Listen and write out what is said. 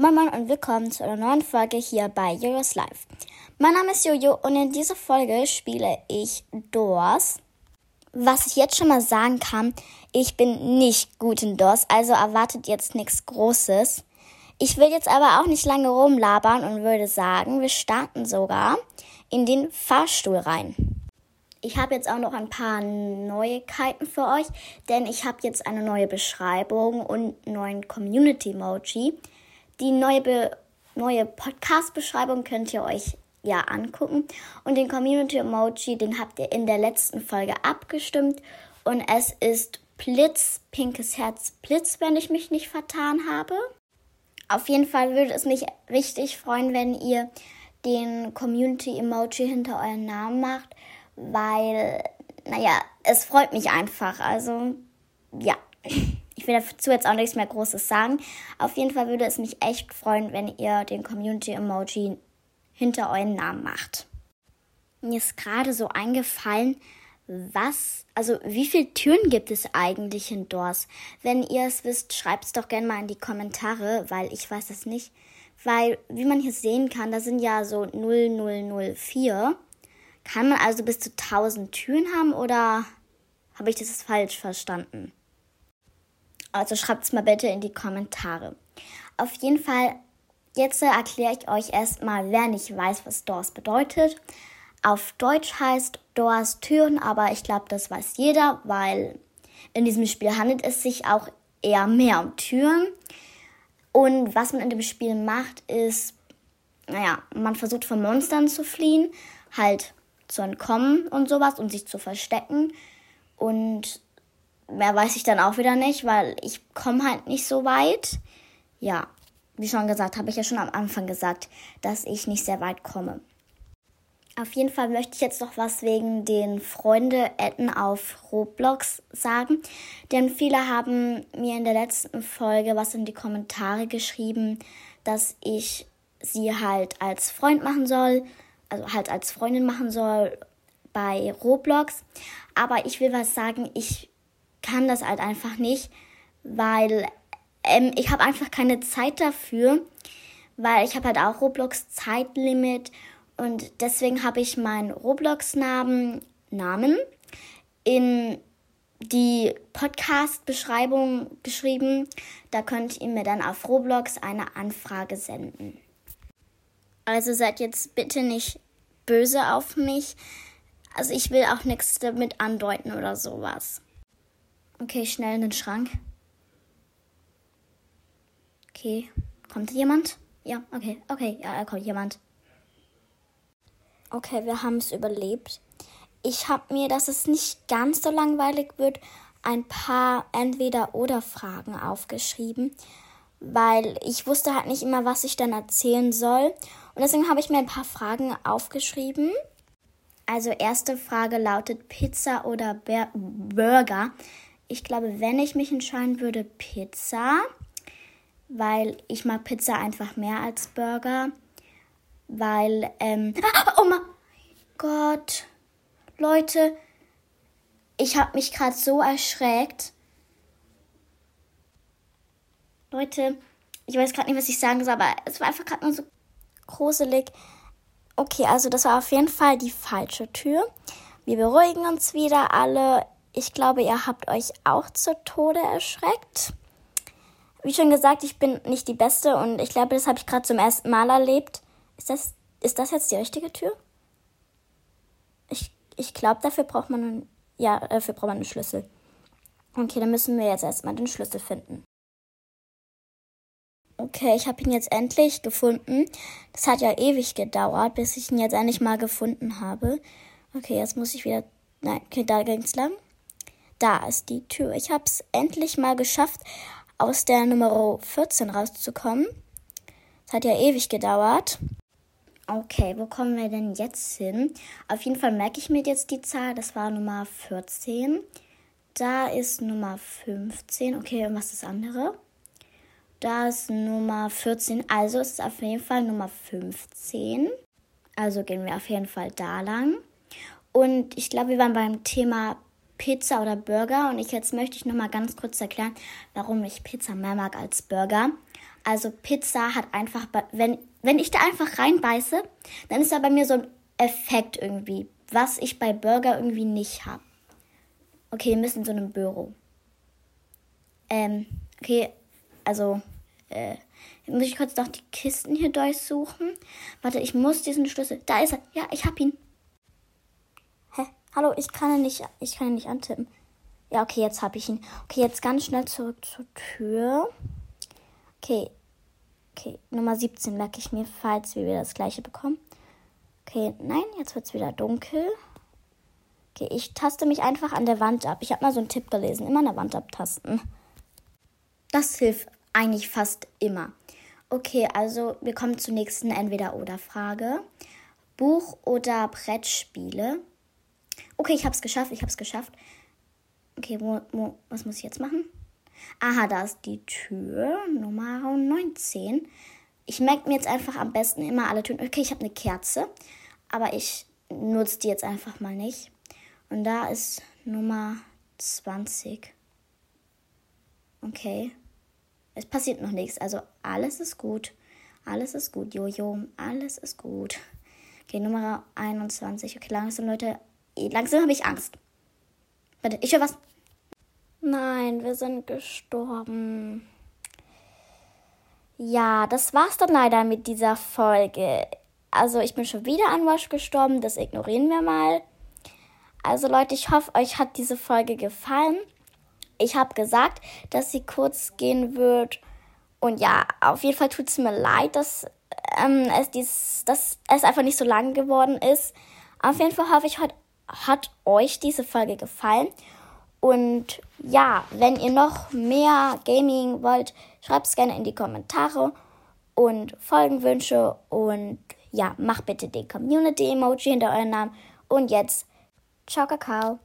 Moin Moin und willkommen zu einer neuen Folge hier bei Jojo's Life. Mein Name ist Jojo und in dieser Folge spiele ich Doors. Was ich jetzt schon mal sagen kann, ich bin nicht gut in Doors, also erwartet jetzt nichts Großes. Ich will jetzt aber auch nicht lange rumlabern und würde sagen, wir starten sogar in den Fahrstuhl rein. Ich habe jetzt auch noch ein paar Neuigkeiten für euch, denn ich habe jetzt eine neue Beschreibung und einen neuen Community-Emoji. Die neue, neue Podcast-Beschreibung könnt ihr euch ja angucken. Und den Community-Emoji, den habt ihr in der letzten Folge abgestimmt. Und es ist Blitz, pinkes Herz, Blitz, wenn ich mich nicht vertan habe. Auf jeden Fall würde es mich richtig freuen, wenn ihr den Community-Emoji hinter euren Namen macht, weil, naja, es freut mich einfach. Also, ja. Ich will dazu jetzt auch nichts mehr Großes sagen. Auf jeden Fall würde es mich echt freuen, wenn ihr den Community-Emoji hinter euren Namen macht. Mir ist gerade so eingefallen, was, also wie viele Türen gibt es eigentlich in Doors? Wenn ihr es wisst, schreibt es doch gerne mal in die Kommentare, weil ich weiß es nicht. Weil, wie man hier sehen kann, da sind ja so 0004. Kann man also bis zu 1000 Türen haben oder habe ich das falsch verstanden? Also schreibt es mal bitte in die Kommentare. Auf jeden Fall, jetzt erkläre ich euch erstmal, wer nicht weiß, was Doors bedeutet. Auf Deutsch heißt Doors Türen, aber ich glaube, das weiß jeder, weil in diesem Spiel handelt es sich auch eher mehr um Türen. Und was man in dem Spiel macht, ist, naja, man versucht von Monstern zu fliehen, halt zu entkommen und sowas und sich zu verstecken. Und mehr weiß ich dann auch wieder nicht, weil ich komme halt nicht so weit. Ja, wie schon gesagt, habe ich ja schon am Anfang gesagt, dass ich nicht sehr weit komme. Auf jeden Fall möchte ich jetzt noch was wegen den Freunde-Etten auf Roblox sagen. Denn viele haben mir in der letzten Folge was in die Kommentare geschrieben, dass ich sie halt als Freund machen soll, also halt als Freundin machen soll bei Roblox. Aber ich will was sagen, ich kann das halt einfach nicht, weil ähm, ich habe einfach keine Zeit dafür, weil ich habe halt auch Roblox Zeitlimit und deswegen habe ich meinen Roblox-Namen Namen in die Podcast-Beschreibung geschrieben. Da könnt ihr mir dann auf Roblox eine Anfrage senden. Also seid jetzt bitte nicht böse auf mich. Also ich will auch nichts damit andeuten oder sowas. Okay, schnell in den Schrank. Okay, kommt jemand? Ja, okay, okay, ja, da kommt jemand. Okay, wir haben es überlebt. Ich habe mir, dass es nicht ganz so langweilig wird, ein paar Entweder-Oder-Fragen aufgeschrieben, weil ich wusste halt nicht immer, was ich dann erzählen soll. Und deswegen habe ich mir ein paar Fragen aufgeschrieben. Also erste Frage lautet Pizza oder Ber Burger ich glaube, wenn ich mich entscheiden würde, Pizza, weil ich mag Pizza einfach mehr als Burger, weil, ähm, oh mein Gott, Leute, ich habe mich gerade so erschreckt. Leute, ich weiß gerade nicht, was ich sagen soll, aber es war einfach gerade nur so gruselig. Okay, also das war auf jeden Fall die falsche Tür. Wir beruhigen uns wieder alle. Ich glaube, ihr habt euch auch zu Tode erschreckt. Wie schon gesagt, ich bin nicht die Beste und ich glaube, das habe ich gerade zum ersten Mal erlebt. Ist das, ist das jetzt die richtige Tür? Ich, ich glaube, dafür braucht man einen, ja, dafür braucht man einen Schlüssel. Okay, dann müssen wir jetzt erstmal den Schlüssel finden. Okay, ich habe ihn jetzt endlich gefunden. Das hat ja ewig gedauert, bis ich ihn jetzt endlich mal gefunden habe. Okay, jetzt muss ich wieder. Nein, okay, da ging's lang. Da ist die Tür. Ich habe es endlich mal geschafft, aus der Nummer 14 rauszukommen. Es hat ja ewig gedauert. Okay, wo kommen wir denn jetzt hin? Auf jeden Fall merke ich mir jetzt die Zahl. Das war Nummer 14. Da ist Nummer 15. Okay, und was ist das andere? Da ist Nummer 14. Also ist es auf jeden Fall Nummer 15. Also gehen wir auf jeden Fall da lang. Und ich glaube, wir waren beim Thema Pizza oder Burger. Und ich, jetzt möchte ich noch mal ganz kurz erklären, warum ich Pizza mehr mag als Burger. Also Pizza hat einfach, wenn, wenn ich da einfach reinbeiße, dann ist da bei mir so ein Effekt irgendwie, was ich bei Burger irgendwie nicht habe. Okay, wir müssen in so einem Büro. Ähm, okay, also, äh, muss ich kurz noch die Kisten hier durchsuchen. Warte, ich muss diesen Schlüssel. Da ist er. Ja, ich hab ihn. Hallo, ich kann ihn nicht, ich kann ihn nicht antippen. Ja, okay, jetzt hab ich ihn. Okay, jetzt ganz schnell zurück zur Tür. Okay. Okay, Nummer 17 merke ich mir, falls wir wieder das gleiche bekommen. Okay, nein, jetzt wird's wieder dunkel. Okay, ich taste mich einfach an der Wand ab. Ich habe mal so einen Tipp gelesen, immer an der Wand abtasten. Das hilft eigentlich fast immer. Okay, also wir kommen zur nächsten Entweder-Oder-Frage. Buch oder Brettspiele? Okay, ich habe es geschafft, ich habe es geschafft. Okay, wo, wo, was muss ich jetzt machen? Aha, da ist die Tür Nummer 19. Ich merke mir jetzt einfach am besten immer alle Türen. Okay, ich habe eine Kerze, aber ich nutze die jetzt einfach mal nicht. Und da ist Nummer 20. Okay. Es passiert noch nichts. Also alles ist gut. Alles ist gut, Jojo. Alles ist gut. Okay, Nummer 21. Okay, langsam, Leute. Langsam habe ich Angst. Warte, ich höre was. Nein, wir sind gestorben. Ja, das war's dann leider mit dieser Folge. Also, ich bin schon wieder an Wash gestorben. Das ignorieren wir mal. Also, Leute, ich hoffe, euch hat diese Folge gefallen. Ich habe gesagt, dass sie kurz gehen wird. Und ja, auf jeden Fall tut es mir leid, dass, ähm, es dies, dass es einfach nicht so lang geworden ist. Auf jeden Fall hoffe ich, hat, hat euch diese Folge gefallen. Und ja, wenn ihr noch mehr Gaming wollt, schreibt es gerne in die Kommentare und Folgenwünsche. Und ja, macht bitte den Community-Emoji hinter euren Namen. Und jetzt, ciao, Kakao.